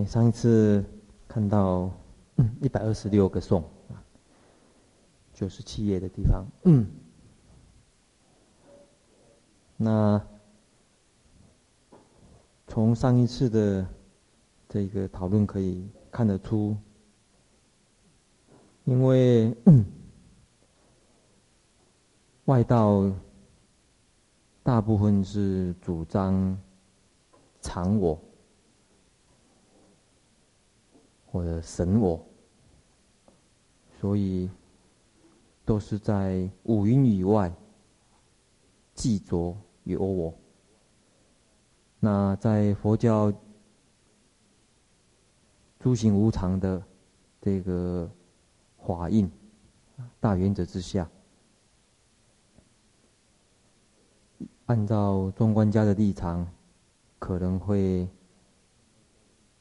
哎，上一次看到一百二十六个颂啊，九十七页的地方。嗯，那从上一次的这个讨论可以看得出，因为嗯外道大部分是主张常我。或者神我，所以都是在五蕴以外执着有我。那在佛教诸行无常的这个法印大原则之下，按照中观家的立场，可能会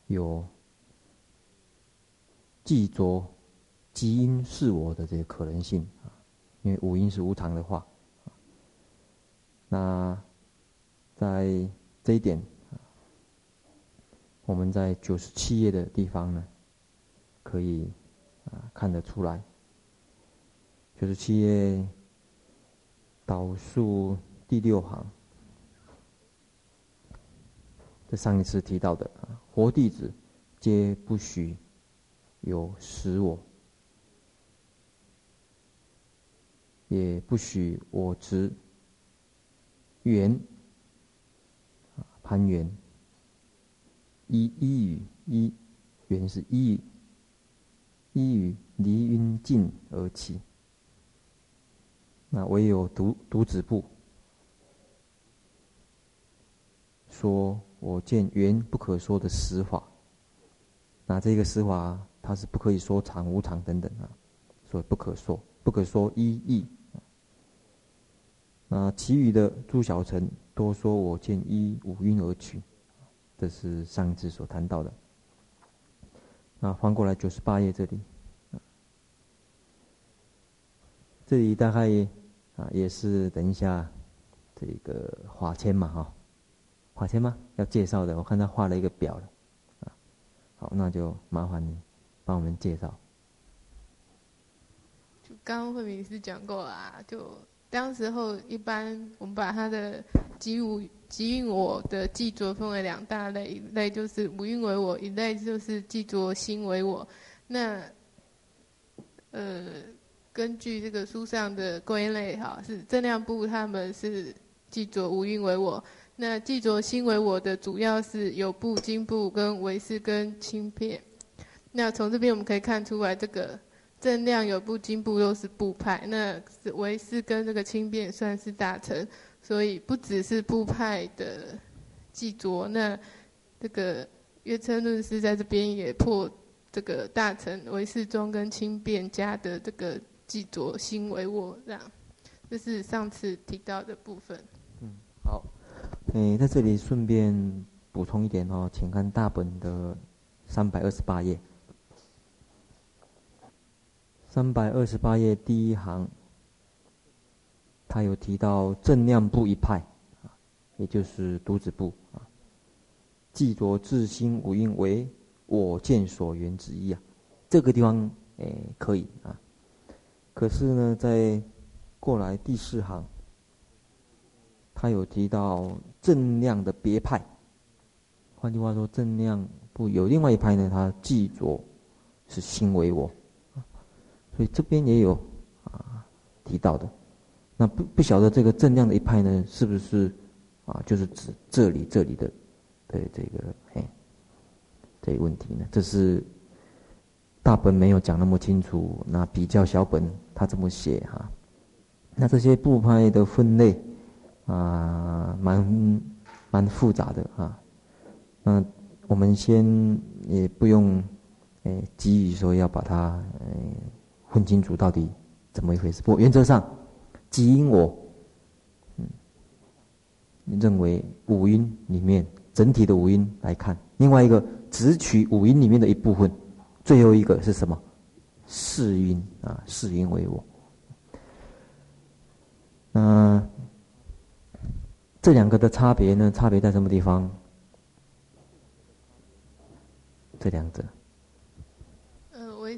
有。执着基因是我的这个可能性啊，因为五音是无常的话，那在这一点，我们在九十七页的地方呢，可以啊看得出来。九十七页倒数第六行，这上一次提到的啊，佛弟子皆不许。有使我，也不许我执缘啊，攀缘依依语依缘是依语依语离云尽而起。那唯有独独子部说：“我见缘不可说的实法。”那这个实法。他是不可以说常无常等等啊，所以不可说，不可说一义。那其余的诸小乘多说我见依五蕴而取，这是上次所谈到的。那翻过来九十八页这里，这里大概啊也是等一下这个华谦嘛哈，华谦吗？要介绍的，我看他画了一个表了，啊，好，那就麻烦你。帮我们介绍。就刚刚慧明师讲过啊，就当时候一般我们把他的即无即蕴我的记着分为两大类，一类就是无运为我，一类就是记着心为我。那呃，根据这个书上的归类哈，是正量部他们是记着无运为我，那记着心为我的主要是有部、经部跟唯识跟轻便。那从这边我们可以看出来，这个正量有部经部都是部派，那唯识跟这个轻便算是大乘，所以不只是部派的执着。那这个月称论师在这边也破这个大乘唯识宗跟轻便家的这个记着心为我，这样，这是上次提到的部分。嗯，好，诶，在这里顺便补充一点哦，请看大本的三百二十八页。三百二十八页第一行，他有提到正量部一派，也就是独子部啊，执着自心五蕴为我见所缘之一啊，这个地方诶、欸、可以啊，可是呢，在过来第四行，他有提到正量的别派，换句话说，正量部有另外一派呢，他执着是心为我。所以这边也有啊提到的，那不不晓得这个正量的一派呢，是不是啊？就是指这里这里的对这个哎这个问题呢？这是大本没有讲那么清楚，那比较小本他这么写哈、那这些部派的分类啊，蛮蛮复杂的啊。那我们先也不用哎急于说要把它哎。分清楚到底怎么一回事？不原则上，即因我，嗯，认为五音里面整体的五音来看，另外一个只取五音里面的一部分，最后一个是什么？四音啊，四音为我。那这两个的差别呢？差别在什么地方？这两者。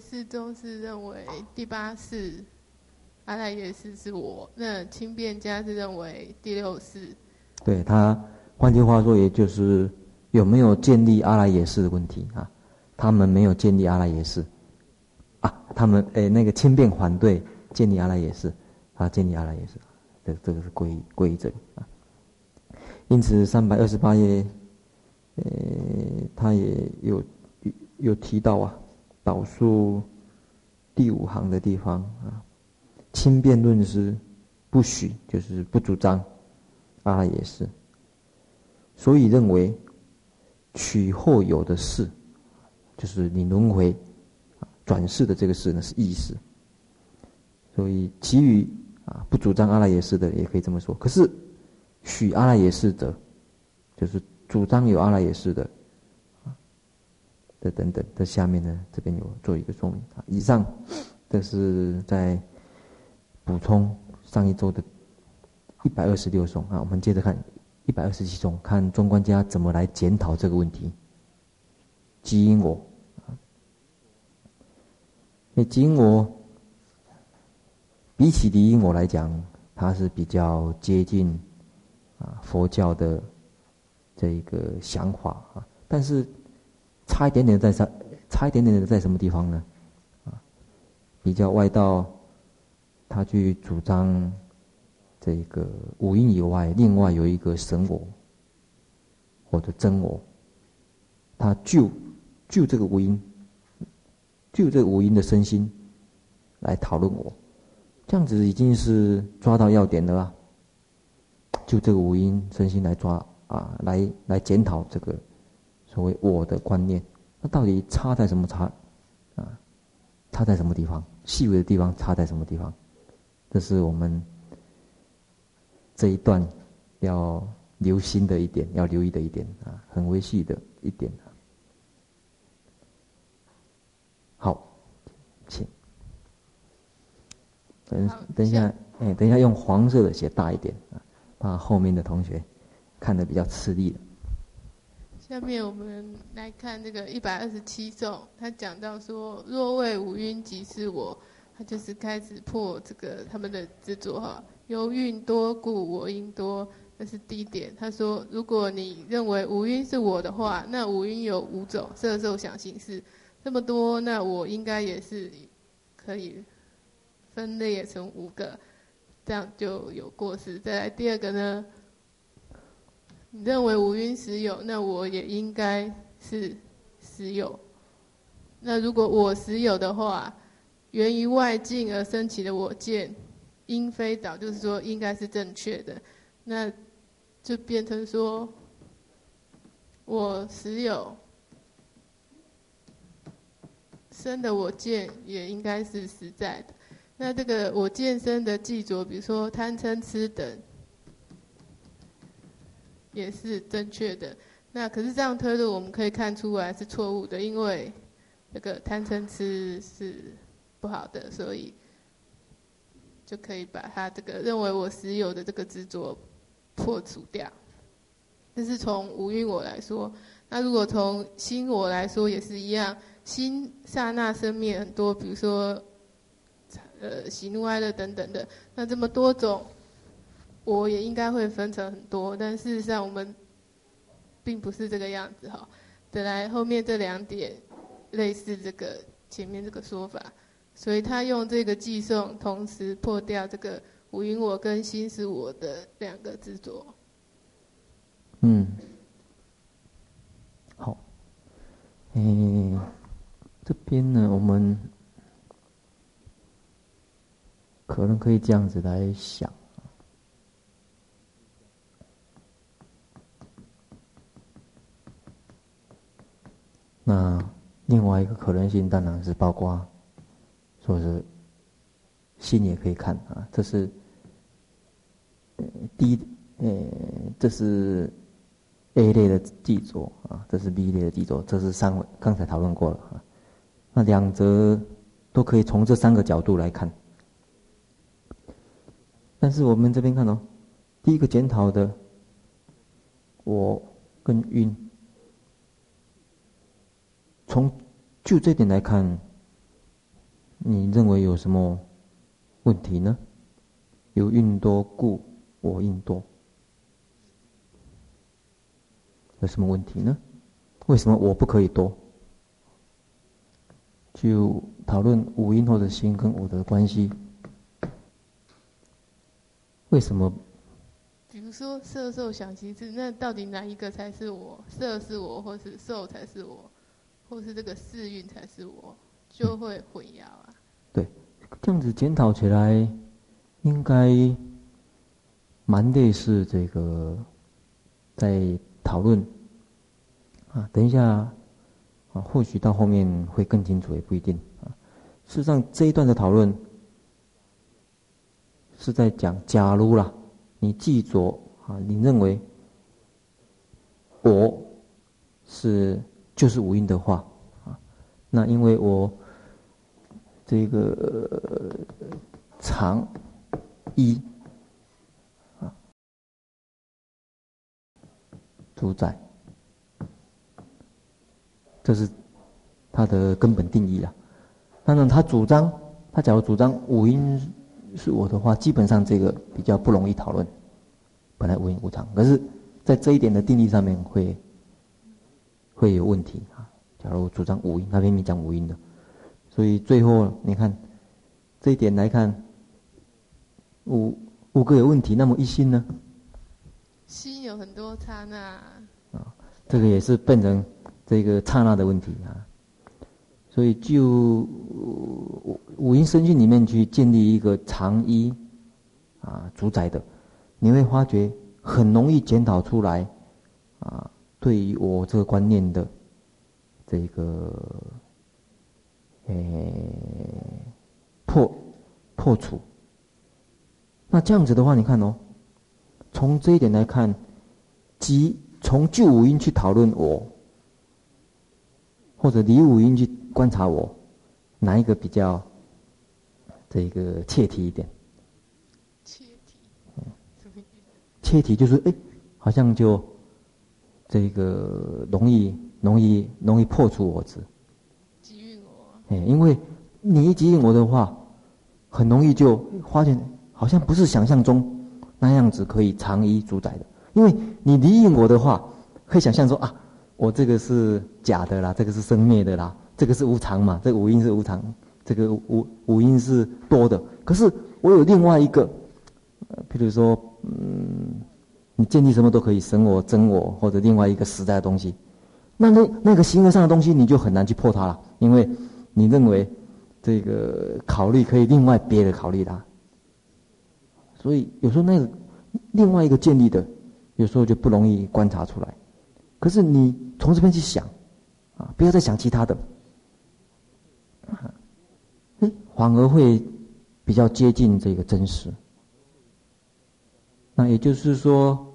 呃，唯识宗是认为第八世阿赖耶识是我，那轻便家是认为第六世。对他，换句话说，也就是有没有建立阿赖耶识的问题啊？他们没有建立阿赖耶识啊，他们哎那个轻便反对建立阿赖耶识，他建立阿赖耶识，这这个是归归于这里啊。因此，三百二十八页，呃，他也有有提到啊，导数第五行的地方啊，轻辩论师不许，就是不主张。阿赖耶识，所以认为取后有的识，就是你轮回转世的这个事呢是意识。所以其余啊不主张阿赖耶识的也可以这么说。可是许阿赖耶识者，就是主张有阿赖耶识的的等等的下面呢，这边有做一个说明啊。以上这是在补充上一周的。一百二十六颂啊，我们接着看一百二十七颂，看中观家怎么来检讨这个问题。基因我，那基因我比起离因我来讲，它是比较接近啊佛教的这一个想法啊，但是差一点点在啥？差一点点的在什么地方呢？啊，比较外道，他去主张。这个五阴以外，另外有一个神我，或者真我，他就就这个五阴，就这个五阴的身心来讨论我，这样子已经是抓到要点了啊！就这个五阴身心来抓啊，来来检讨这个所谓我的观念，那到底差在什么差啊？差在什么地方？细微的地方差在什么地方？这是我们。这一段要留心的一点，要留意的一点啊，很微细的一点。好，请。等等一下，哎，等一下用黄色的写大一点啊，怕后面的同学看得比较吃力。下面我们来看这个一百二十七颂，他讲到说：若为五蕴即是我，他就是开始破这个他们的执着哈。由蕴多故我因多，这是第一点。他说，如果你认为五蕴是我的话，那五蕴有五种色受想行识，这么多，那我应该也是可以分类成五个，这样就有过失。再来第二个呢，你认为无因实有，那我也应该是实有。那如果我实有的话，源于外境而生起的我见。应非倒，就是说应该是正确的，那就变成说，我实有生的我见也应该是实在的。那这个我见生的记着，比如说贪嗔痴等，也是正确的。那可是这样推论，我们可以看出来是错误的，因为这个贪嗔痴是不好的，所以。就可以把他这个认为我实有的这个执着破除掉。这是从五蕴我来说，那如果从心我来说也是一样，心刹那生灭很多，比如说呃喜怒哀乐等等的，那这么多种，我也应该会分成很多，但事实上我们并不是这个样子哈。本来后面这两点类似这个前面这个说法。所以他用这个寄送，同时破掉这个五蕴我跟心是我的两个执着。嗯，好，嗯、这边呢，我们可能可以这样子来想。那另外一个可能性当然是包括。说是心也可以看啊，这是第一呃，这是 A 类的记着啊，这是 B 类的记着，这是三刚才讨论过了啊。那两则都可以从这三个角度来看，但是我们这边看哦，第一个检讨的我跟晕，从就这点来看，你认为有什么问题呢？有运多故我应多，有什么问题呢？为什么我不可以多？就讨论五阴或者心跟我的关系，为什么？比如说色受想行识，那到底哪一个才是我？色是我，或是受才是我，或是这个四运才是我，就会混淆啊。对，这样子检讨起来，应该蛮类似这个，在讨论啊。等一下啊，或许到后面会更清楚，也不一定啊。事实上，这一段的讨论是在讲，假如啦。你记着啊，你认为我是就是五音的话啊，那因为我这个常一啊主宰，这是他的根本定义啊。当然，他主张，他假如主张五音。是我的话，基本上这个比较不容易讨论。本来无影无常，可是，在这一点的定义上面会会有问题啊。假如主张五音，他偏偏讲五音的，所以最后你看这一点来看，五五个有问题，那么一心呢？心有很多刹那啊，这个也是变成这个刹那的问题啊。所以就五阴身心里面去建立一个常一啊主宰的，你会发觉很容易检讨出来啊，对于我这个观念的这个诶破破除。那这样子的话，你看哦，从这一点来看，即从旧五音去讨论我，或者离五音去。观察我，哪一个比较这个切题一点？切题，嗯，切题就是哎，好像就这个容易容易容易破除我执。我。哎，因为你一即蕴我的话，很容易就发现好像不是想象中那样子可以长依主宰的。因为你离蕴我的话，会想象说啊，我这个是假的啦，这个是生灭的啦。这个是无常嘛？这个五音是无常，这个五五音是多的。可是我有另外一个，呃，譬如说，嗯，你建立什么都可以，生我、真我，或者另外一个实在的东西，那那那个形而上的东西，你就很难去破它了，因为你认为这个考虑可以另外别的考虑它，所以有时候那个另外一个建立的，有时候就不容易观察出来。可是你从这边去想，啊，不要再想其他的。反而会比较接近这个真实。那也就是说，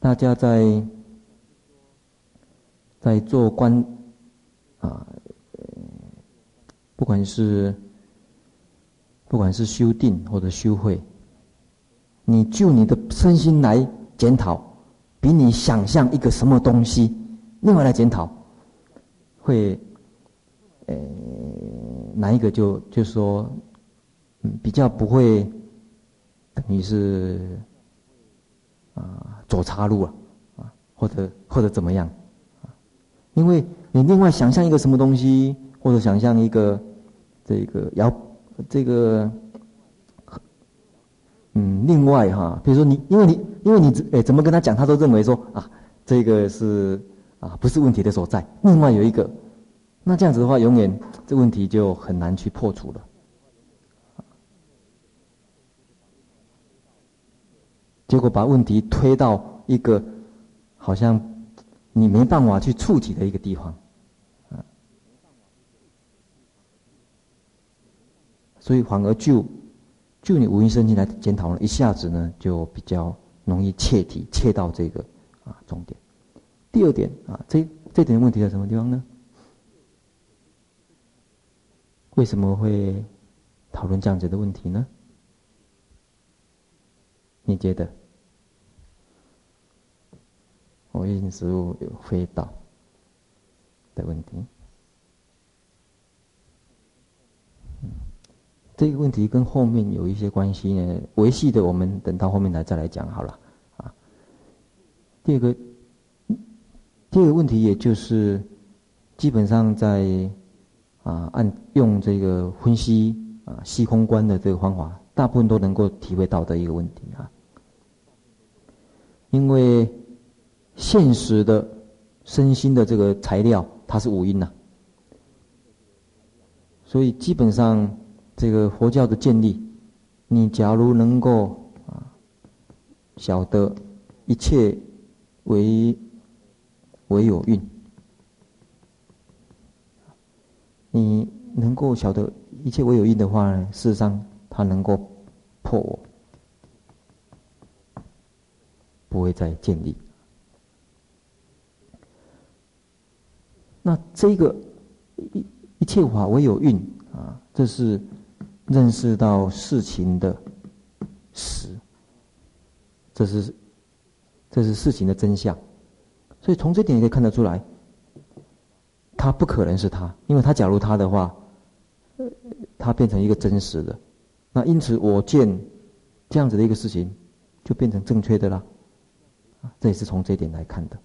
大家在在做观啊，不管是不管是修定或者修慧，你就你的身心来检讨，比你想象一个什么东西另外来检讨，会呃。哪一个就就说，比较不会，等于是，啊，走岔路了，啊，或者或者怎么样，因为你另外想象一个什么东西，或者想象一个，这个要这个，嗯，另外哈，比如说你，因为你因为你诶怎么跟他讲，他都认为说啊，这个是啊不是问题的所在，另外有一个。那这样子的话，永远这问题就很难去破除了。结果把问题推到一个好像你没办法去触及的一个地方，啊所以反而就就你五阴身心来检讨了，一下子呢就比较容易切题，切到这个啊重点。第二点啊，这这点问题在什么地方呢？为什么会讨论这样子的问题呢？你觉得？我认物有飞到的问题，这个问题跟后面有一些关系呢，维系的我们等到后面来再来讲好了啊。第二个第二个问题，也就是基本上在啊按用这个分析啊，虚空观的这个方法，大部分都能够体会到的一个问题啊。因为。现实的身心的这个材料，它是五蕴呐，所以基本上。这个佛教的建立，你假如能够啊晓得一切为为有运，你能够晓得一切为有运的话呢，事实上它能够破我，不会再建立。那这个一一切法唯有运啊，这是。认识到事情的实，这是这是事情的真相，所以从这点也可以看得出来，它不可能是他，因为他假如他的话，他变成一个真实的，那因此我见这样子的一个事情就变成正确的啦，这也是从这点来看的，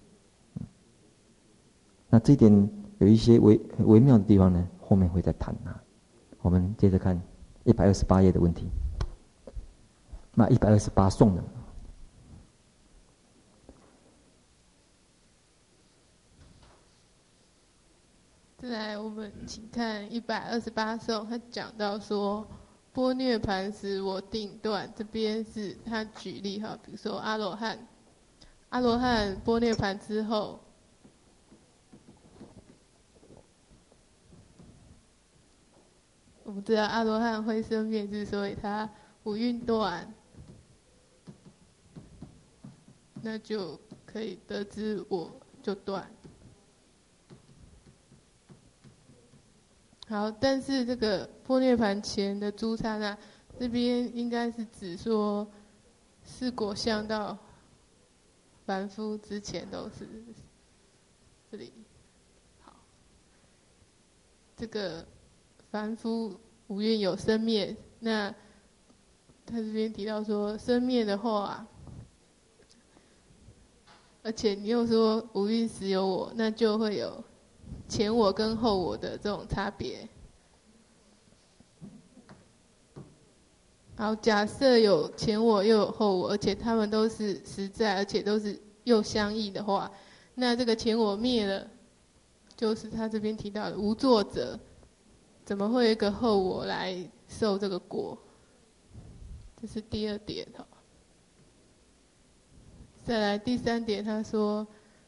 那这一点有一些微微妙的地方呢，后面会再谈啊，我们接着看。一百二十八页的问题，那一百二十八颂的。再来，我们请看一百二十八颂，他讲到说，般涅盘时我定断，这边是他举例哈，比如说阿罗汉，阿罗汉般涅盘之后。我们知道阿罗汉会生灭，之所以他五蕴断，那就可以得知我就断。好，但是这个破涅盘前的诸刹那，这边应该是指说，四果相到凡夫之前都是这里。好，这个。凡夫五蕴有生灭，那他这边提到说生灭的话，而且你又说五蕴实有我，那就会有前我跟后我的这种差别。好，假设有前我又有后我，而且他们都是实在，而且都是又相异的话，那这个前我灭了，就是他这边提到的无作者。怎么会一个后我来受这个果？这是第二点哈。再来第三点，他说：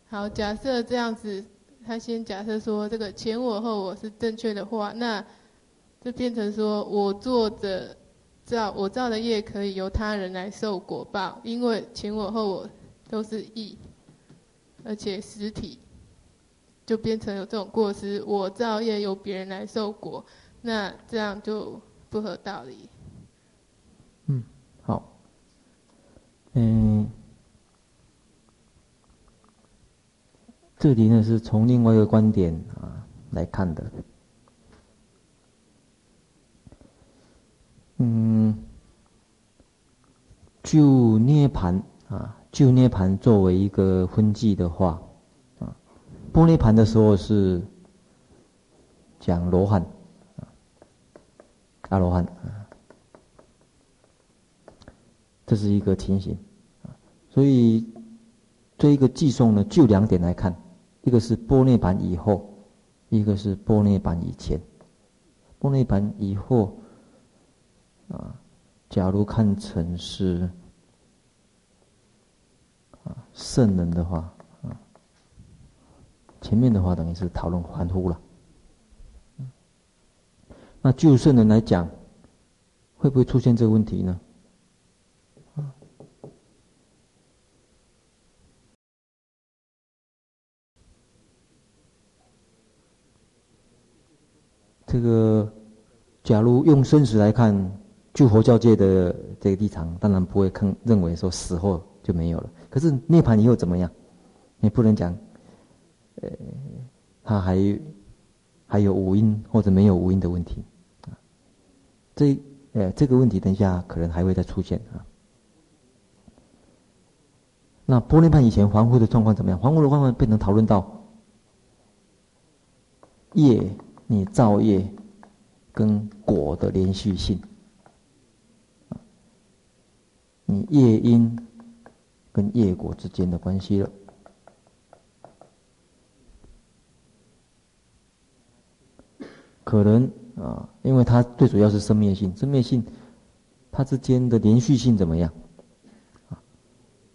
好，假设这样子，他先假设说这个前我后我是正确的话，那就变成说我做的造我造的业可以由他人来受果报，因为前我后我都是义，而且实体。就变成有这种过失，我造业由别人来受果，那这样就不合道理。嗯，好。嗯，这里呢是从另外一个观点啊来看的。嗯，就涅槃啊，就涅槃作为一个分际的话。玻璃盘的时候是讲罗汉，阿罗汉，这是一个情形，所以这一个偈颂呢，就两点来看，一个是玻璃盘以后，一个是般涅槃以前。玻璃盘以后，啊，假如看成是啊圣人的话。前面的话等于是讨论凡夫了，那就圣人来讲，会不会出现这个问题呢？这个，假如用生死来看，就佛教界的这个立场，当然不会看认为说死后就没有了。可是涅槃以后怎么样？你不能讲。呃，他还还有五音或者没有五音的问题，这呃，这个问题等一下可能还会再出现啊。那波涅槃以前凡夫的状况怎么样？凡夫的状况变成讨论到业，你造业跟果的连续性，你业因跟业果之间的关系了。可能啊，因为它最主要是生灭性，生灭性它之间的连续性怎么样？啊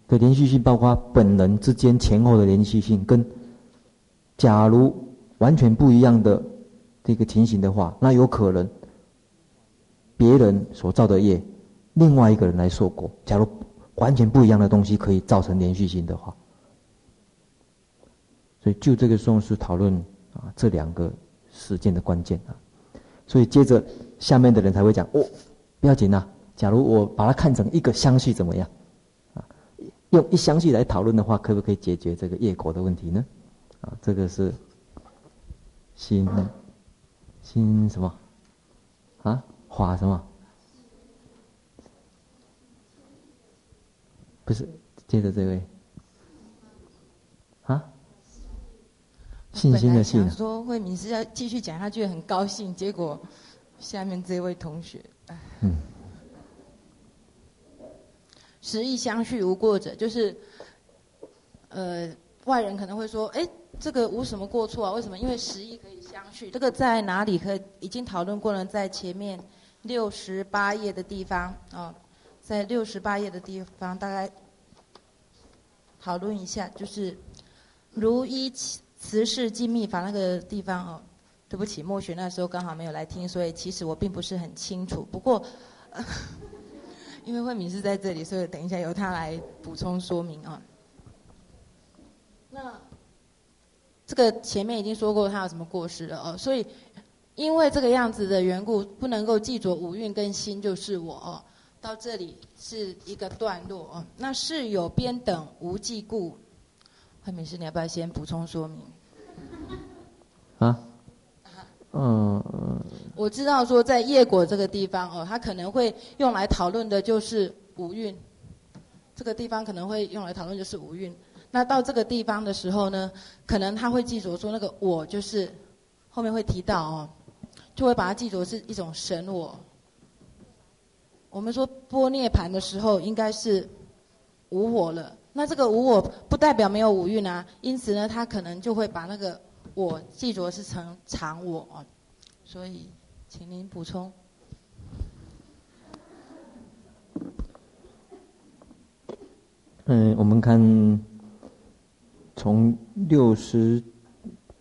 的连续性包括本人之间前后的连续性，跟假如完全不一样的这个情形的话，那有可能别人所造的业，另外一个人来受果。假如完全不一样的东西可以造成连续性的话，所以就这个时候是讨论啊这两个事件的关键啊。所以接着下面的人才会讲哦，不要紧呐，假如我把它看成一个相续怎么样啊？用一相续来讨论的话，可不可以解决这个业果的问题呢？啊，这个是心心什么？啊，法什么？不是，接着这位啊，信心的信。说慧敏是要继续讲，他觉得很高兴，结果下面这位同学，嗯。实义相续无过者，就是，呃，外人可能会说，哎，这个无什么过错啊？为什么？因为十义可以相续。这个在哪里可以已经讨论过了？在前面六十八页的地方啊、哦，在六十八页的地方，大概讨论一下，就是如依慈氏静密法那个地方哦。对不起，墨雪那时候刚好没有来听，所以其实我并不是很清楚。不过。因为慧敏是在这里，所以等一下由他来补充说明啊。那这个前面已经说过他有什么过失了哦，所以因为这个样子的缘故，不能够记着五蕴跟心就是我哦。到这里是一个段落哦。那是有边等无记故，慧敏师，你要不要先补充说明？啊？嗯，我知道说在业果这个地方哦，他可能会用来讨论的就是五蕴，这个地方可能会用来讨论就是五蕴。那到这个地方的时候呢，可能他会记着说那个我就是后面会提到哦，就会把它记住是一种神我。我们说波涅盘的时候应该是无我了，那这个无我不代表没有五蕴啊，因此呢，他可能就会把那个。我记着是成常我，所以请您补充。嗯，我们看从六十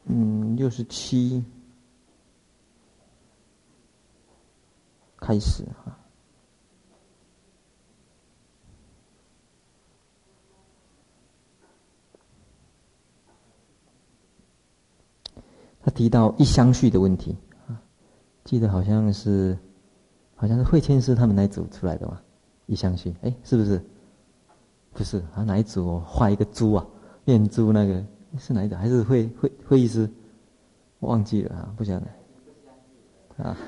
嗯六十七开始哈。提到一相续的问题啊，记得好像是，好像是慧谦师他们那组出来的嘛，一相续，哎，是不是？不是啊，哪一组？画一个猪啊，念猪那个是哪一组？还是慧慧慧义师？我忘记了啊，不晓得啊。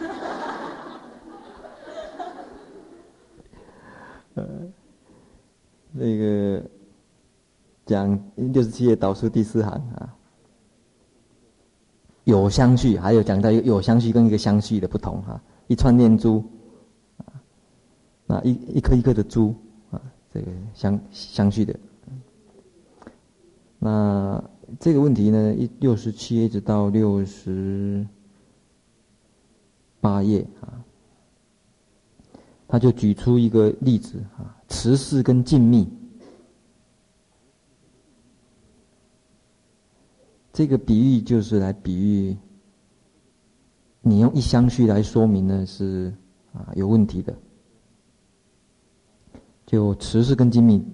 呃，那个讲六十七页导数第四行啊。有相续，还有讲到一个有相续跟一个相续的不同哈。一串念珠，啊，那一一颗一颗的珠，啊，这个相相续的。那这个问题呢，一六十七一直到六十八页啊，他就举出一个例子啊，慈氏跟静密。这个比喻就是来比喻，你用一相续来说明呢是啊有问题的。就慈氏跟静密，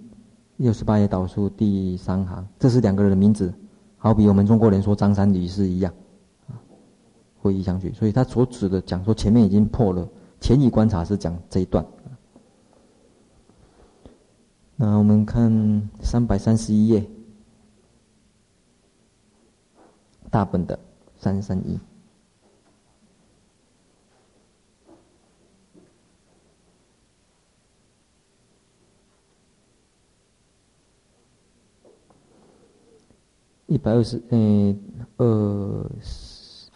六十八页导数第三行，这是两个人的名字，好比我们中国人说张三李四一样，啊，会一相续，所以他所指的讲说前面已经破了，前一观察是讲这一段。那我们看三百三十一页。大本的三三一。一百二十，嗯，二十，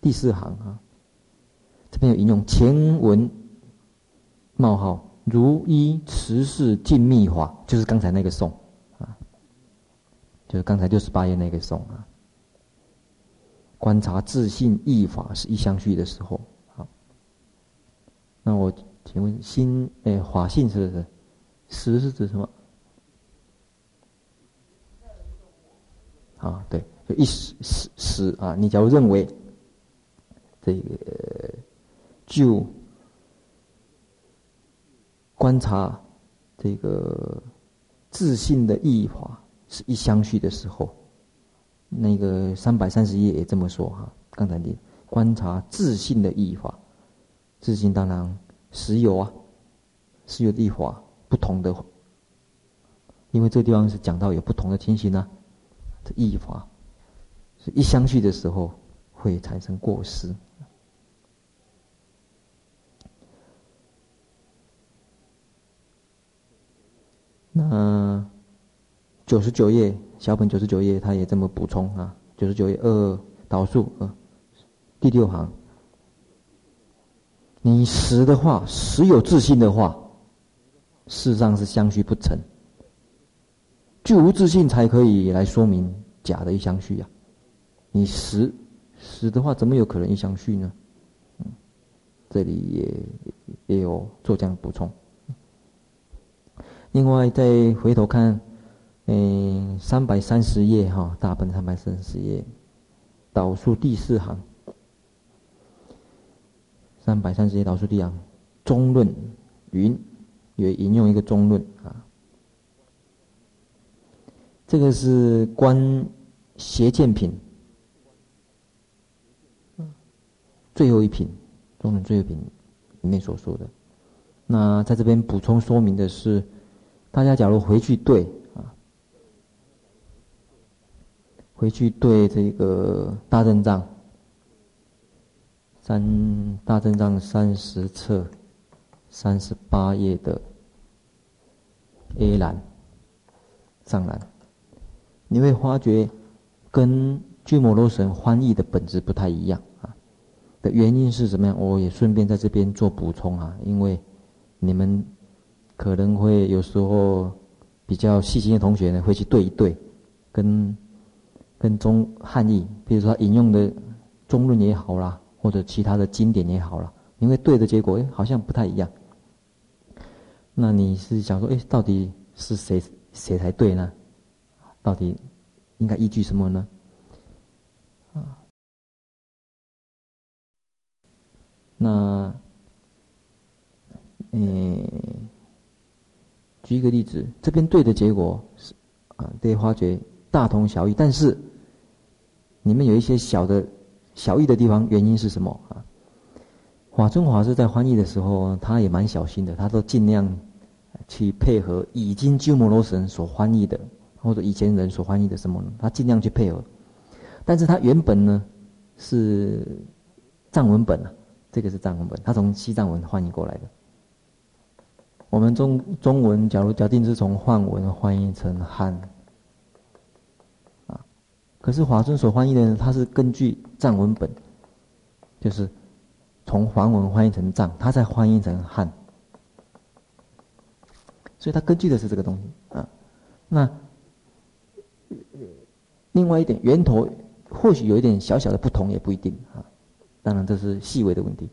第四行啊，这边有引用前文冒号如一持世尽密法，就是刚才那个颂啊，就是刚才六十八页那个颂啊。观察自性义法是一相续的时候，好，那我请问心诶法性是不是？实是指什么？啊，对，就一时时时啊，你假如认为这个就观察这个自性的义法是一相续的时候。那个三百三十页也这么说哈，刚才你观察自信的义法，自信当然实有啊，实有的义法不同的，因为这地方是讲到有不同的情形呢、啊，这义法是一相续的时候会产生过失。那九十九页。小本九十九页，他也这么补充啊。九十九页二导数啊，第六行，你实的话，实有自信的话，事实上是相续不成，具无自信才可以来说明假的一相续呀、啊。你实实的话，怎么有可能一相续呢？嗯，这里也也有做这样补充。另外，再回头看。嗯，三百三十页哈，大本三百三十页，导数第四行，三百三十页导数第二，中论云，也引用一个中论啊，这个是观邪见品，最后一品，中论最后一品里面所说的。那在这边补充说明的是，大家假如回去对。回去对这个大正藏三大正藏三十册三十八页的 A 栏上栏，你会发觉跟巨摩罗神翻译的本质不太一样啊。的原因是什么样？我也顺便在这边做补充啊，因为你们可能会有时候比较细心的同学呢，会去对一对跟。跟中汉译，比如说引用的中论也好啦，或者其他的经典也好啦，因为对的结果，哎，好像不太一样。那你是想说，哎，到底是谁谁才对呢？到底应该依据什么呢？啊，那，嗯，举一个例子，这边对的结果是啊，对，发觉大同小异，但是。里面有一些小的、小异的地方，原因是什么啊？法尊法师在翻译的时候，他也蛮小心的，他都尽量去配合已经鸠摩罗什所翻译的，或者以前人所翻译的什么呢？他尽量去配合。但是他原本呢是藏文本啊，这个是藏文本，他从西藏文翻译过来的。我们中中文，假如假定是从汉文翻译成汉。可是华尊所翻译的呢，他是根据藏文本，就是从梵文翻译成藏，他再翻译成汉，所以他根据的是这个东西啊。那另外一点，源头或许有一点小小的不同，也不一定啊。当然这是细微的问题。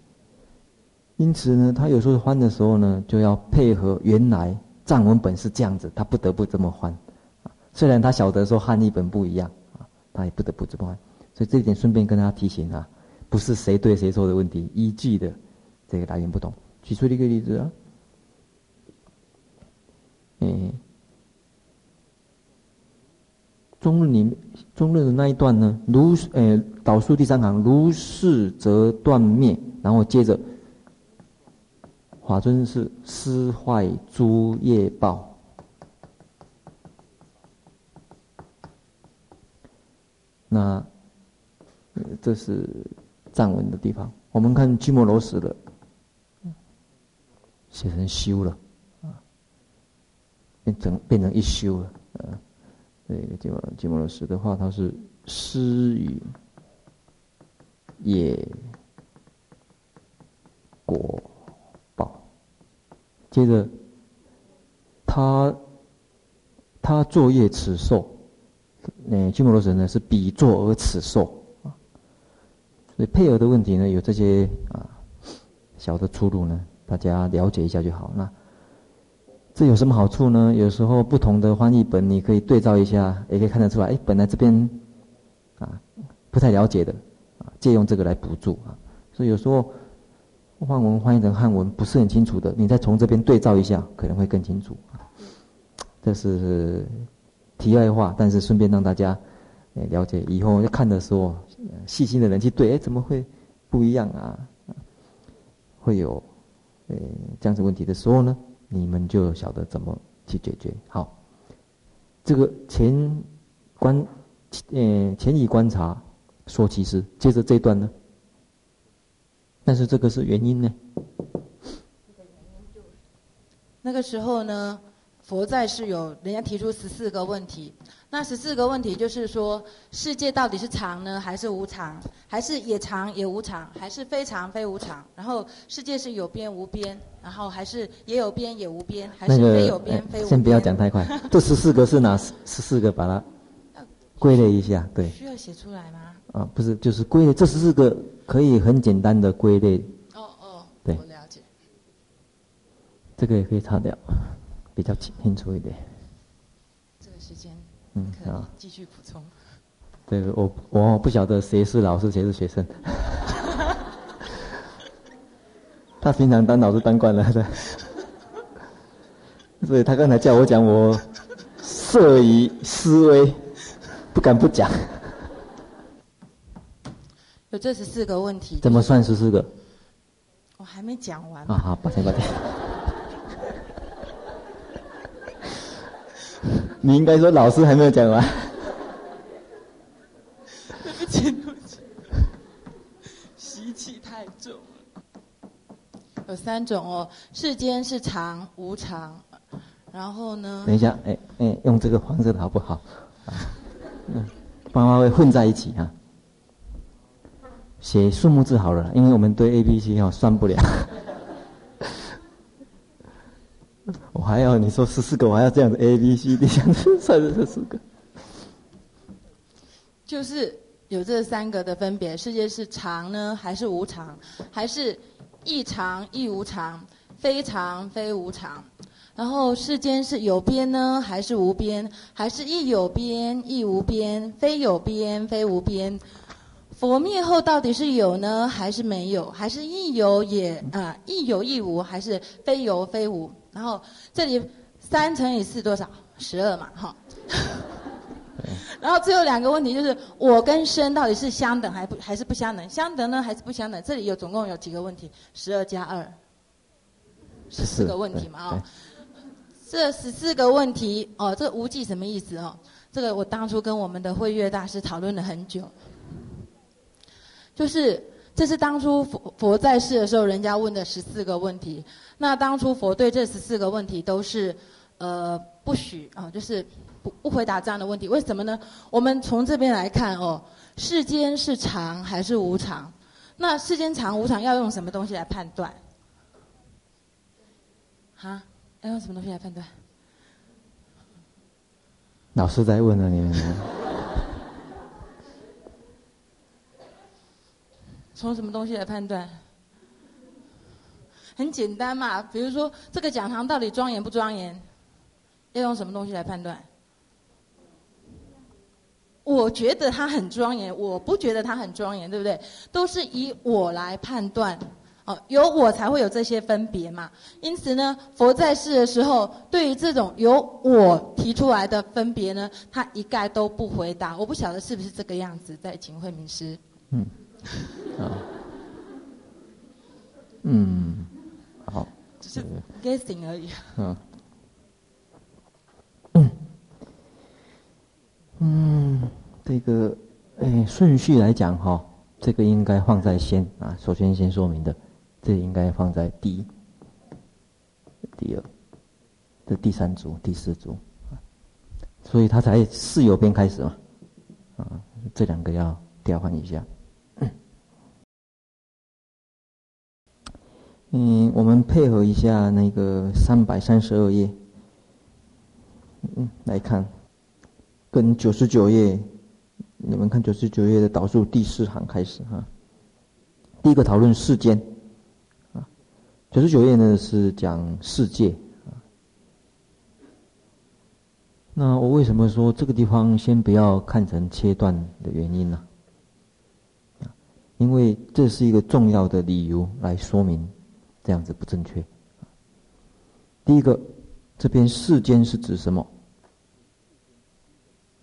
因此呢，他有时候翻的时候呢，就要配合原来藏文本是这样子，他不得不这么翻。虽然他晓得说汉译本不一样。他也不得不这么办，所以这一点顺便跟大家提醒啊，不是谁对谁错的问题，依据的这个来源不同。举出一个例子啊，嗯，中论里面中论的那一段呢，如呃导数第三行，如是则断灭，然后接着法尊是施坏诸业报。那，这是藏文的地方。我们看鸠摩罗什的，写成修了，啊，变成变成一修了，啊，这个鸠摩鸠摩罗什的话，它是施与也果报。接着，他他作业此受，那鸠摩罗什呢是彼作而此受啊。所以配合的问题呢，有这些啊小的出入呢，大家了解一下就好。那。这有什么好处呢？有时候不同的翻译本，你可以对照一下，也可以看得出来。哎，本来这边啊不太了解的啊，借用这个来补助啊。所以有时候梵文翻译成汉文不是很清楚的，你再从这边对照一下，可能会更清楚啊。这是题外话，但是顺便让大家了解，以后要看的时候，细心的人去对，哎，怎么会不一样啊？会有呃这样子问题的时候呢？你们就晓得怎么去解决。好，这个前观，呃，前以观察说其实，接着这段呢，但是这个是原因呢？那个时候呢，佛在是有人家提出十四个问题。那十四个问题就是说，世界到底是常呢，还是无常？还是也常也无常？还是非常非无常？然后世界是有边无边？然后还是也有边也无边？还是非有边非无边？先不要讲太快。这十四个是哪十四个？把它归类一下，对。需要写出来吗？啊，不是，就是归类。这十四个可以很简单的归类。哦哦，对，我了解。这个也可以擦掉，比较清楚一点。这个时间嗯，好，继续补充。这个我我不晓得谁是老师，谁是学生。他平常当老师当惯了的，所以他刚才叫我讲，我摄于思维，不敢不讲。有这十四个问题。怎么算十四个？我还没讲完。啊，好，抱歉抱歉。你应该说老师还没有讲完。对不起，对不起，习气太重了。有三种哦，世间是常无常，然后呢？等一下，哎哎，用这个黄色的好不好？啊，嗯，爸妈会混在一起啊。写数目字好了，因为我们对 A、B、C 哦算不了。我还要你说十四个，我还要这样子 A B C D 这样子算是十四个，就是有这三个的分别：世界是常呢，还是无常？还是亦常亦无常？非常非无常？然后世间是有边呢，还是无边？还是亦有边亦无边？非有边非无边？佛灭后到底是有呢，还是没有？还是亦有也啊？亦有亦无？还是非有非无？然后这里三乘以四多少？十二嘛，哈。然后最后两个问题就是我跟身到底是相等还不还是不相等？相等呢还是不相等？这里有总共有几个问题？十二加二，十四个问题嘛，啊。这十四个问题哦，这个无忌什么意思哦？这个我当初跟我们的慧月大师讨论了很久，就是。这是当初佛佛在世的时候，人家问的十四个问题。那当初佛对这十四个问题都是，呃，不许啊，就是不不回答这样的问题。为什么呢？我们从这边来看哦，世间是常还是无常？那世间常无常要用什么东西来判断？哈，要用什么东西来判断？老师在问了你们。从什么东西来判断？很简单嘛，比如说这个讲堂到底庄严不庄严？要用什么东西来判断？我觉得它很庄严，我不觉得它很庄严，对不对？都是以我来判断，哦，有我才会有这些分别嘛。因此呢，佛在世的时候，对于这种由我提出来的分别呢，他一概都不回答。我不晓得是不是这个样子，再请慧明师。嗯。啊，嗯，好，只是 guessing 而已。嗯，嗯，这个，哎，顺序来讲哈，这个应该放在先啊，首先先说明的，这应该放在第一、第二、这第三组、第四组。所以他才四有边开始嘛，啊，这两个要调换一下。嗯，我们配合一下那个三百三十二页，嗯，来看，跟九十九页，你们看九十九页的导数第四行开始哈。第一个讨论世间，啊，九十九页呢是讲世界啊。那我为什么说这个地方先不要看成切断的原因呢？啊，因为这是一个重要的理由来说明这样子不正确。第一个，这边世间是指什么？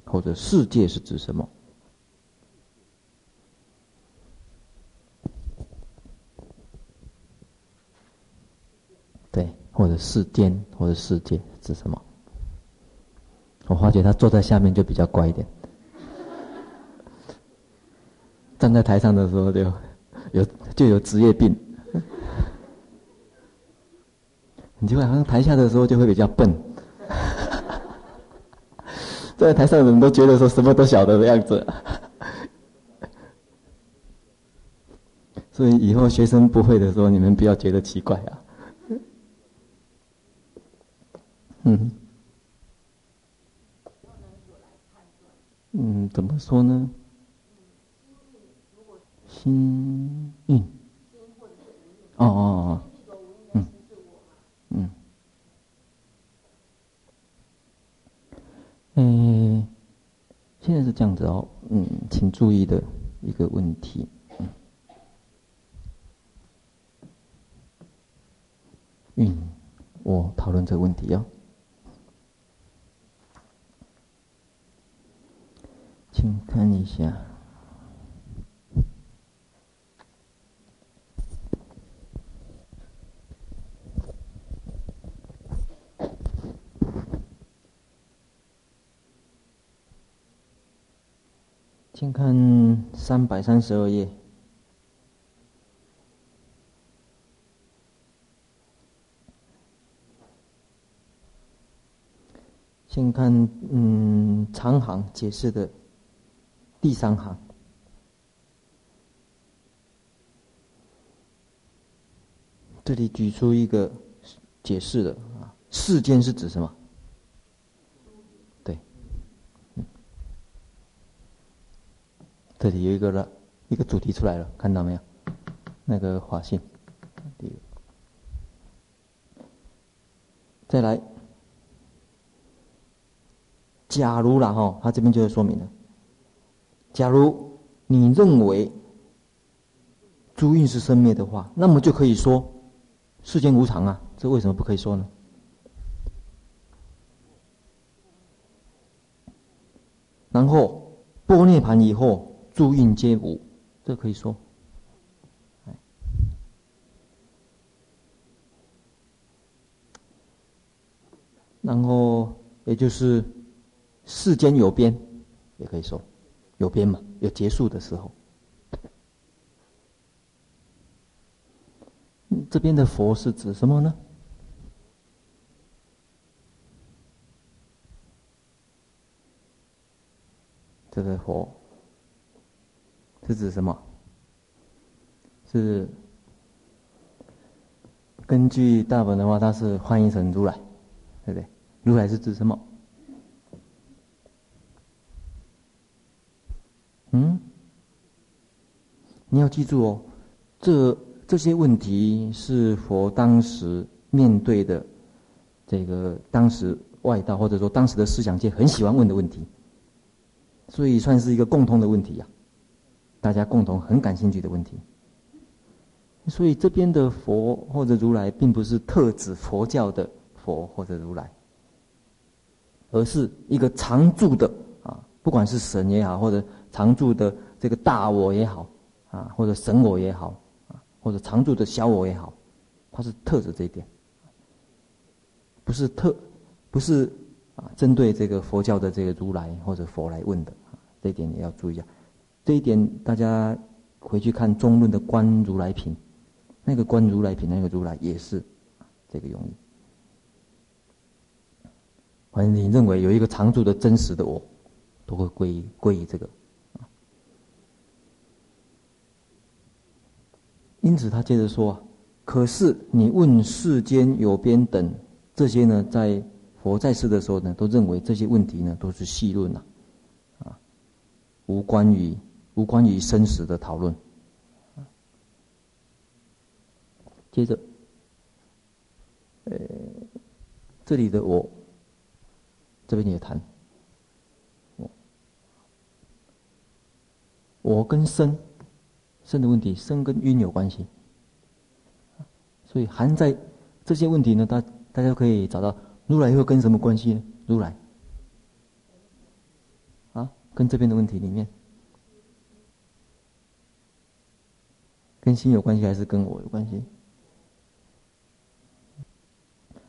或者世界是指什么？对，或者世间或者世界指什么？我发觉他坐在下面就比较乖一点，站在台上的时候就有就有职业病，你就好像台下的时候就会比较笨，在台上的人都觉得说什么都晓得的样子，所以以后学生不会的时候，你们不要觉得奇怪啊，嗯。嗯，怎么说呢？心蕴。哦哦哦。嗯。嗯。嗯。现在是这样子哦。嗯，请注意的一个问题。嗯。我讨论这个问题哦。请看一下，请看三百三十二页，请看嗯长行解释的。第三行，这里举出一个解释的啊，世间是指什么？对，嗯，这里有一个了，一个主题出来了，看到没有？那个划线，第一个，再来，假如然后他这边就是说明了。假如你认为诸运是生灭的话，那么就可以说世间无常啊，这为什么不可以说呢？然后般涅槃以后，诸运皆无，这可以说。然后也就是世间有边，也可以说。有边嘛？有结束的时候。这边的佛是指什么呢？这个佛是指什么？是根据大本的话，它是翻译成如来，对不对？如来是指什么？嗯，你要记住哦，这这些问题是佛当时面对的这个当时外道或者说当时的思想界很喜欢问的问题，所以算是一个共通的问题呀，大家共同很感兴趣的问题。所以这边的佛或者如来，并不是特指佛教的佛或者如来，而是一个常住的啊，不管是神也好，或者。常住的这个大我也好，啊，或者神我也好，啊，或者常住的小我也好，它是特指这一点，不是特，不是啊，针对这个佛教的这个如来或者佛来问的，啊，这一点你要注意一下。这一点大家回去看中论的观如来品，那个观如来品那个如来也是这个用意。反正你认为有一个常住的真实的我，都会归归于这个。因此，他接着说：“可是你问世间有边等这些呢，在佛在世的时候呢，都认为这些问题呢都是戏论呐，啊，无关于无关于生死的讨论。”接着，呃，这里的我，这边也谈我，我跟生。生的问题，生跟蕴有关系，所以含在这些问题呢，大大家可以找到如来又跟什么关系呢？如来啊，跟这边的问题里面，跟心有关系还是跟我有关系？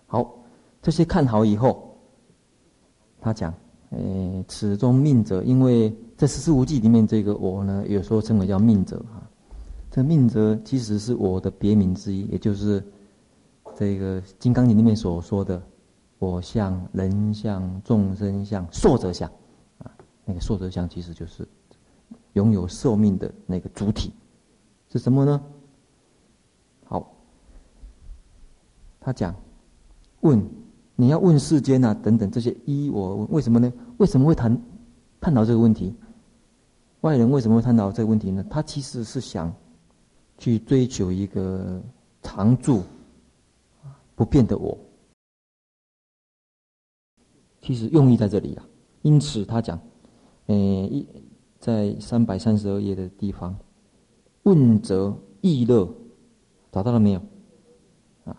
好，这些看好以后，他讲，诶，此中命者，因为在十四无记里面，这个我呢，有时候称为叫命者哈。这命者其实是我的别名之一，也就是这个《金刚经》里面所说的“我相、人相、众生相、寿者相”，啊，那个寿者相其实就是拥有寿命的那个主体，是什么呢？好，他讲问你要问世间啊等等这些依我问，为什么呢？为什么会谈探讨这个问题？外人为什么会探讨这个问题呢？他其实是想。去追求一个常住、不变的我，其实用意在这里啊。因此他讲，呃，一在三百三十二页的地方，问则意乐，找到了没有？啊，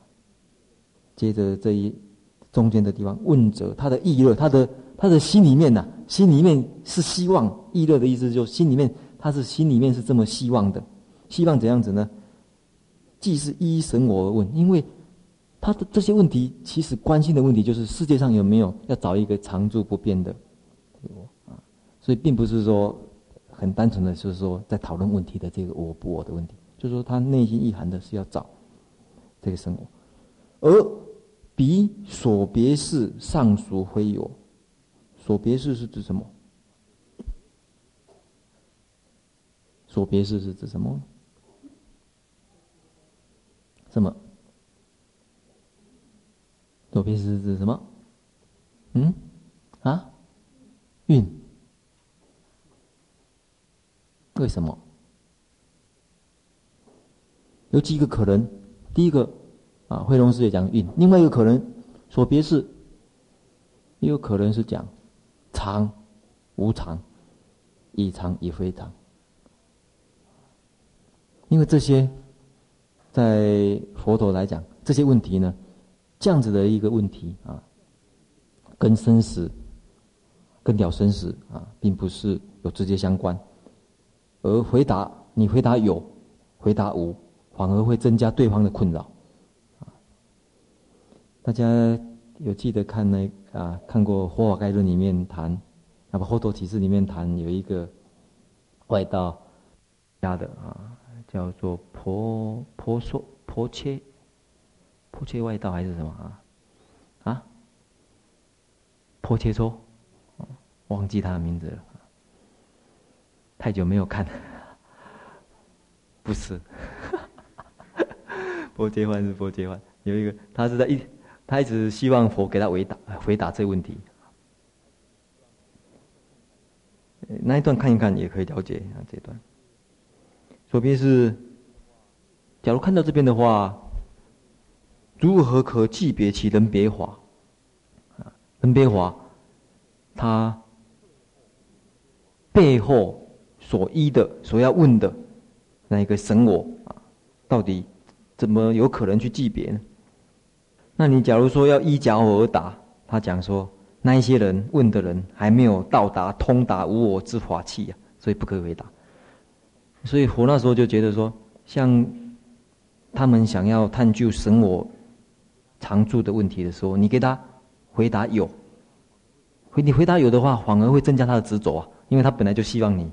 接着这一中间的地方，问则他的意乐，他的他的心里面呐、心里面是希望意乐的意思，就是心里面他是心里面是这么希望的。希望怎样子呢？既是依神我而问，因为他的这些问题，其实关心的问题就是世界上有没有要找一个常住不变的啊，所以并不是说很单纯的，就是说在讨论问题的这个我不我的问题，就是说他内心意涵的是要找这个生活，而彼所别事尚属非有，所别事是指什么？所别事是指什么？什么？所别是指什么？嗯？啊？运？为什么？有几个可能？第一个啊，慧龙师也讲运；另外一个可能，所别事，也有可能是讲常、无常、以常以非常。因为这些。在佛陀来讲，这些问题呢，这样子的一个问题啊，跟生死、跟了生死啊，并不是有直接相关。而回答你回答有，回答无，反而会增加对方的困扰。啊，大家有记得看那啊，看过《佛法概论》里面谈，那么《佛陀启示》里面谈有一个外道家的啊。叫做婆婆娑婆切婆切外道还是什么啊？啊？婆切娑，忘记他的名字了。太久没有看，不是。婆切幻是婆切幻，有一个他是在一，他一直希望佛给他回答回答这个问题。那一段看一看也可以了解啊，这段。左边是，假如看到这边的话，如何可记别其人别法？啊，人别法，他背后所依的、所要问的那一个神我啊，到底怎么有可能去记别呢？那你假如说要依假我而答，他讲说那一些人问的人还没有到达通达无我之法器啊，所以不可以回答。所以佛那时候就觉得说，像他们想要探究神我常住的问题的时候，你给他回答有，回你回答有的话，反而会增加他的执着啊，因为他本来就希望你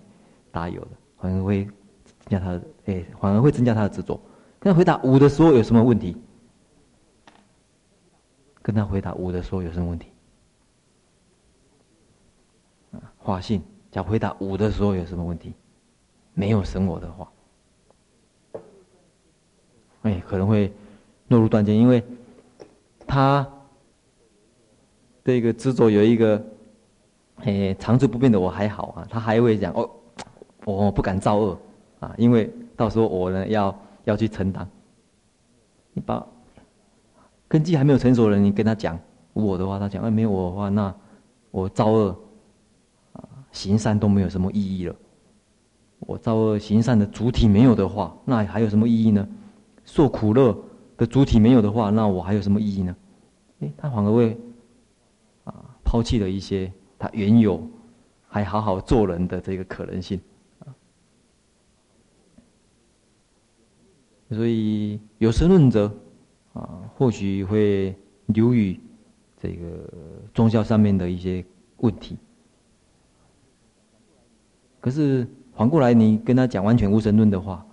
答有的，反而会增加他的，哎，反而会增加他的执着。跟他回答五的时候有什么问题？跟他回答五的时候有什么问题？话性，假回答五的时候有什么问题？没有神我的话，哎，可能会落入断见，因为他这个执着有一个，哎，常住不变的我还好啊，他还会讲哦，我不敢造恶啊，因为到时候我呢要要去承担。你把根基还没有成熟的人，你跟他讲我的话，他讲哎没有我的话，那我造恶啊行善都没有什么意义了。我造恶行善的主体没有的话，那还有什么意义呢？受苦乐的主体没有的话，那我还有什么意义呢？诶，他反而会啊抛弃了一些他原有还好好做人的这个可能性所以有神论者啊，或许会流于这个宗教上面的一些问题，可是。反过来，你跟他讲完全无神论的话，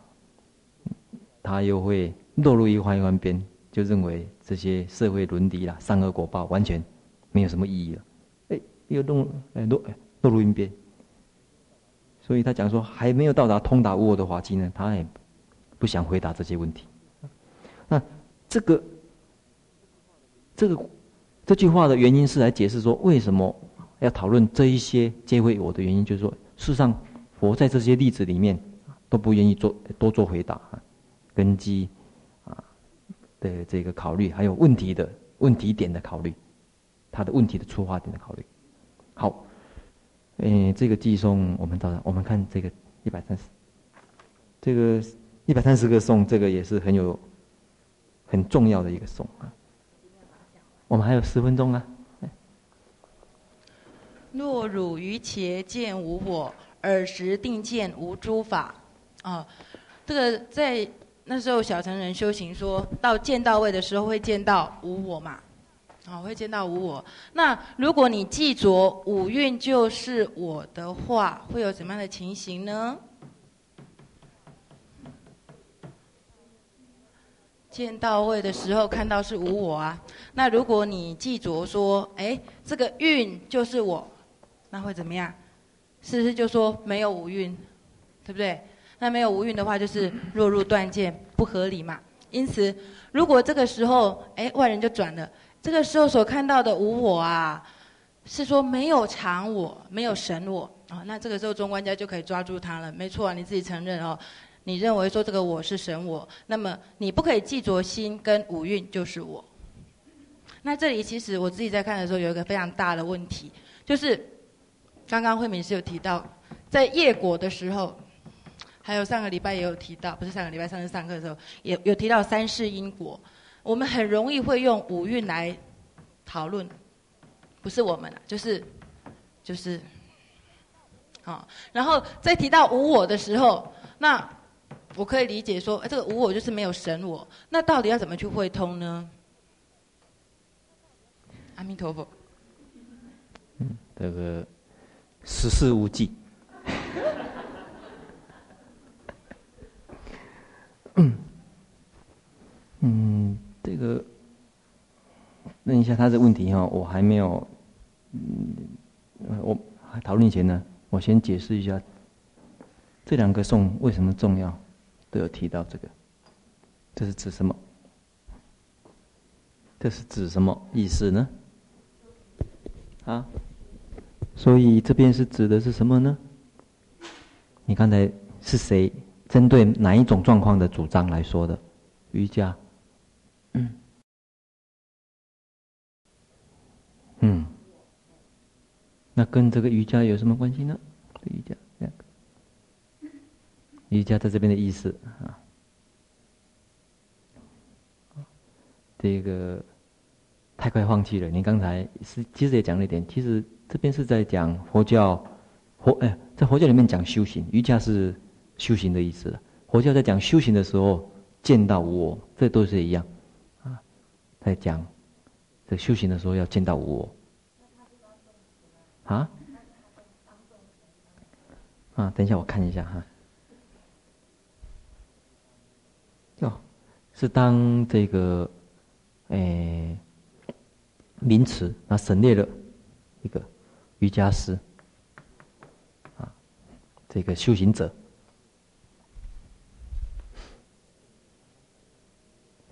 他又会落入一环一环边，就认为这些社会伦理啦、善恶果报完全没有什么意义了。哎，又落哎落落入一边。所以他讲说，还没有到达通达无我的华境呢，他也不想回答这些问题。那这个这个这句话的原因是来解释说，为什么要讨论这一些皆为我的原因，就是说，事实上。佛在这些例子里面都不愿意做多做回答，根基啊的这个考虑，还有问题的问题点的考虑，他的问题的出发点的考虑。好，嗯，这个偈颂我们到我们看这个一百三十，这个一百三十个颂，这个也是很有很重要的一个颂啊。我们还有十分钟啊。若汝于伽见无我。尔时定见无诸法，啊、这个在那时候小乘人修行说，到见到位的时候会见到无我嘛，啊、会见到无我。那如果你记着五蕴就是我的话，会有怎么样的情形呢？见到位的时候看到是无我啊，那如果你记着说，哎，这个运就是我，那会怎么样？是不是就说没有五蕴，对不对？那没有五蕴的话，就是落入断见，不合理嘛。因此，如果这个时候，哎，外人就转了，这个时候所看到的无我啊，是说没有常我，没有神我啊、那这个时候中观家就可以抓住他了。没错，你自己承认哦，你认为说这个我是神我，那么你不可以记着心跟五蕴就是我。那这里其实我自己在看的时候，有一个非常大的问题，就是。刚刚慧敏是有提到，在业果的时候，还有上个礼拜也有提到，不是上个礼拜上次上课的时候，也有提到三世因果。我们很容易会用五蕴来讨论，不是我们啊，就是就是，好。然后在提到无我的时候，那我可以理解说，这个无我就是没有神我。那到底要怎么去会通呢？阿弥陀佛。嗯，这个。实事无记。嗯，这个问一下他的问题哈，我还没有，嗯，我还讨论前呢，我先解释一下这两个颂为什么重要，都有提到这个，这是指什么？这是指什么意思呢？啊？所以这边是指的是什么呢？你刚才是谁针对哪一种状况的主张来说的？瑜伽，嗯，嗯，那跟这个瑜伽有什么关系呢？瑜伽，瑜伽在这边的意思啊，这个太快放弃了。您刚才是其实也讲了一点，其实。这边是在讲佛教，佛哎，在佛教里面讲修行，瑜伽是修行的意思。佛教在讲修行的时候，见到无我，这都是一样，啊，在讲在修行的时候要见到无我。啊？啊，等一下我看一下哈。哦，是当这个，哎，名词，那省略了一个。瑜伽师，这个修行者。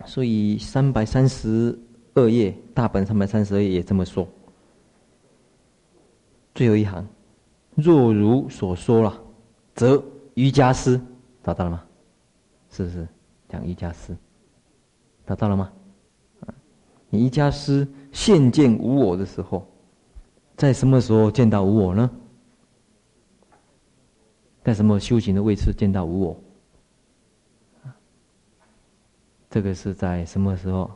所以三百三十二页大本三百三十二页也这么说。最后一行，若如所说了，则瑜伽师找到了吗？是不是讲瑜伽师？找到了吗？你一家师现见无我的时候，在什么时候见到无我呢？在什么修行的位置见到无我？这个是在什么时候？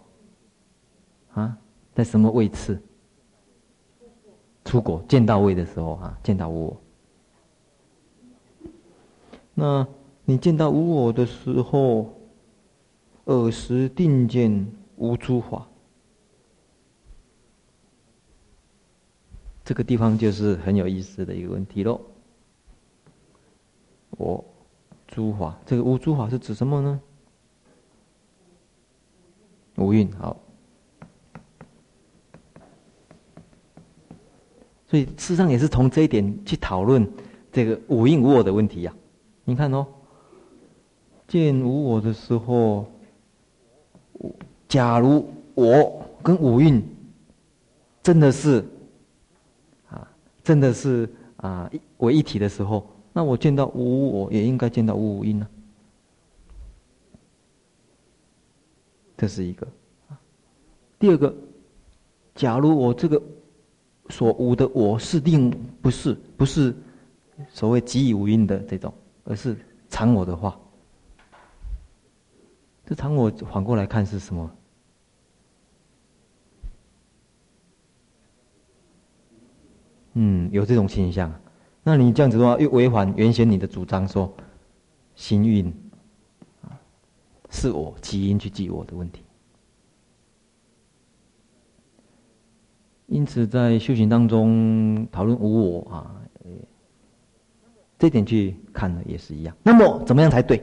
啊，在什么位置？出国见到位的时候啊，见到无我。那你见到无我的时候，尔时定见无诸法。这个地方就是很有意思的一个问题喽。我诸法，这个无诸法是指什么呢？五蕴，好。所以事实上也是从这一点去讨论这个五蕴无我的问题呀、你看哦，见无我的时候，假如我跟五蕴真的是啊，真的是啊为一体的时候，那我见到五我也应该见到五五蕴呢。这是一个。第二个，假如我这个。所无的我是定不是不是所谓即以无因的这种，而是常我的话。这常我反过来看是什么？嗯，有这种倾向。那你这样子的话，又违反原先你的主张说，心运是我起因去记我的问题。因此，在修行当中讨论无我啊，这点去看呢也是一样。那么，怎么样才对？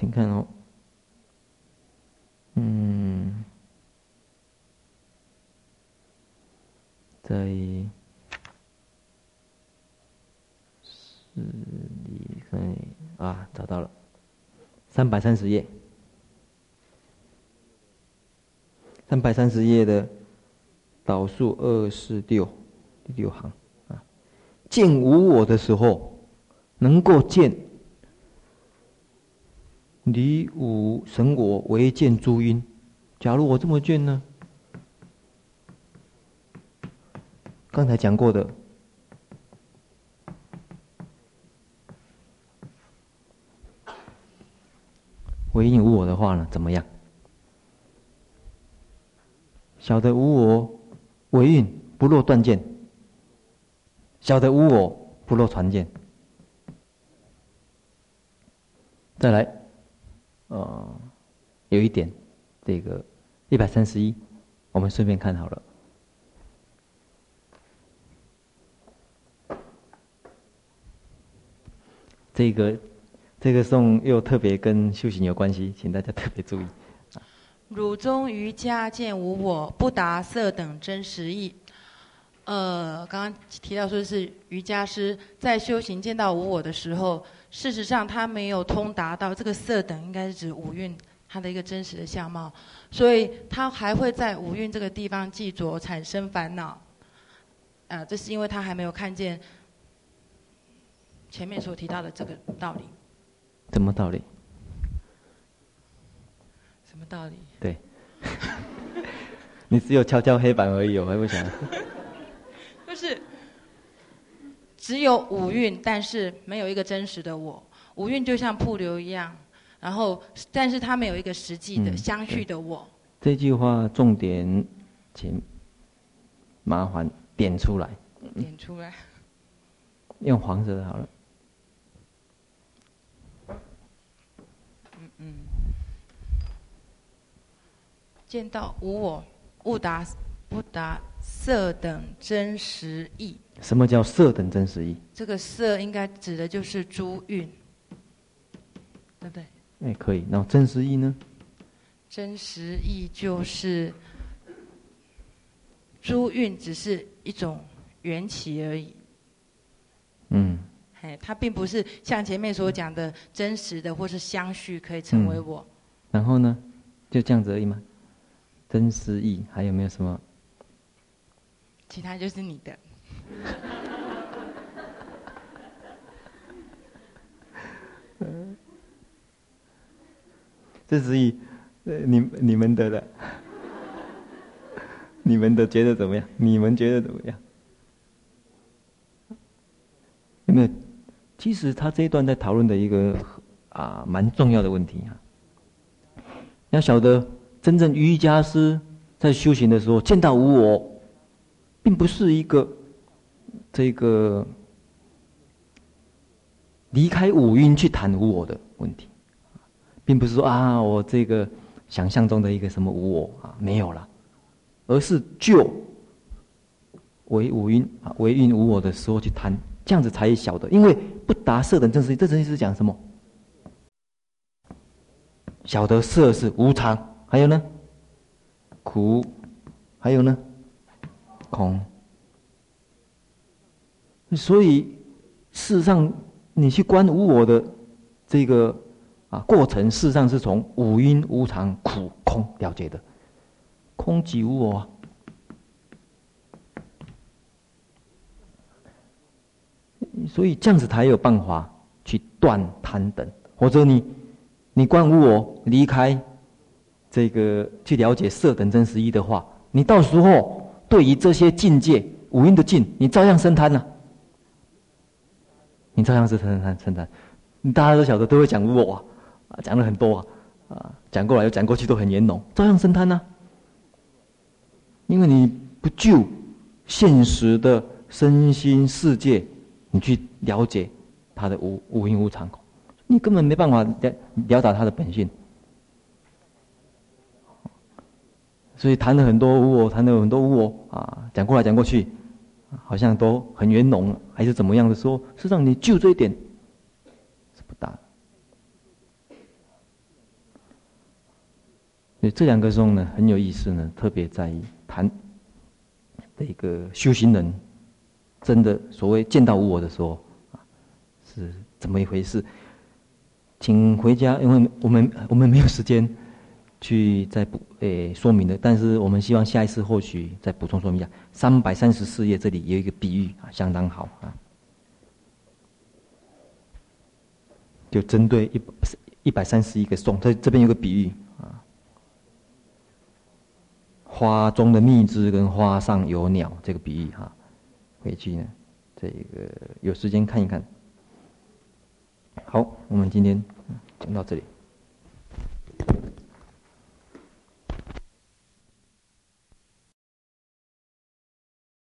请看哦，嗯，在四里分啊，找到了，三百三十页。三百三十页的导数二四六第六行啊，见无我的时候，能够见离五神我为见诸因。假如我这么见呢？刚才讲过的，唯应无我的话呢，怎么样？晓得无我，唯蕴不落断见；晓得无我，不落传见。再来，呃，有一点，这个一百三十一，我们顺便看好了。这个这个颂又特别跟修行有关系，请大家特别注意。汝中瑜伽见无我，不达色等真实义。呃，刚刚提到说是瑜伽师在修行见到无我的时候，事实上他没有通达到这个色等，应该是指五蕴它的一个真实的相貌，所以他还会在五蕴这个地方记着产生烦恼。啊，这是因为他还没有看见前面所提到的这个道理。什么道理？什么道理？对，你只有敲敲黑板而已，我还不想。就是只有五蕴，但是没有一个真实的我。五蕴就像瀑流一样，然后，但是它没有一个实际的相续的我。嗯、这句话重点，请麻烦点出来。点出来。用黄色的好了。嗯嗯。见到无我，悟达不达色等真实意。什么叫色等真实意？这个色应该指的就是诸蕴，对不对？哎，可以。那真实意呢？真实意就是诸蕴只是一种缘起而已。嗯，哎，它并不是像前面所讲的真实的，或是相续可以成为我。嗯、然后呢，就这样子而已吗？真实意还有没有什么？其他就是你的。嗯，真实义，你你们的的，你们的 觉得怎么样？你们觉得怎么样？有没有？其实他这一段在讨论的一个啊蛮重要的问题啊。要晓得，真正瑜伽师在修行的时候见到无我，并不是一个这个离开五蕴去谈无我的问题，并不是说啊我这个想象中的一个什么无我啊没有了，而是就唯五蕴啊唯蕴无我的时候去谈，这样子才晓得，因为不达色等正实，这正实是讲什么？晓得色是无常，还有呢，苦，还有呢，空。所以，事实上，你去观无我的这个啊过程，事实上是从五蕴无常、苦、空了解的。空即无我，所以这样子才有办法去断贪等，或者你。你观无我，离开这个去了解色等真实义的话，你到时候对于这些境界五蕴的境，你照样生贪呢、你照样是生贪生贪，大家都晓得都会讲我啊，讲了很多啊，啊讲过来又讲过去都很严浓，照样生贪呢、因为你不就现实的身心世界，你去了解它的无无蕴无常。你根本没办法了了达他的本性，所以谈了很多无我，谈了很多无我啊，讲过来讲过去，好像都很圆融，还是怎么样的说？实际上你就这一点是不大的。所以这两个中呢很有意思呢，特别在意谈的一个修行人真的所谓见到无我的时候，是怎么一回事？请回家，因为我们我们没有时间去再补诶说明的，但是我们希望下一次或许再补充说明一下。三百三十四页这里有一个比喻啊，相当好啊，就针对一一百三十一个颂，这这边有个比喻啊，花中的蜜汁跟花上有鸟这个比喻哈，回去呢这个有时间看一看。好，我们今天讲到这里。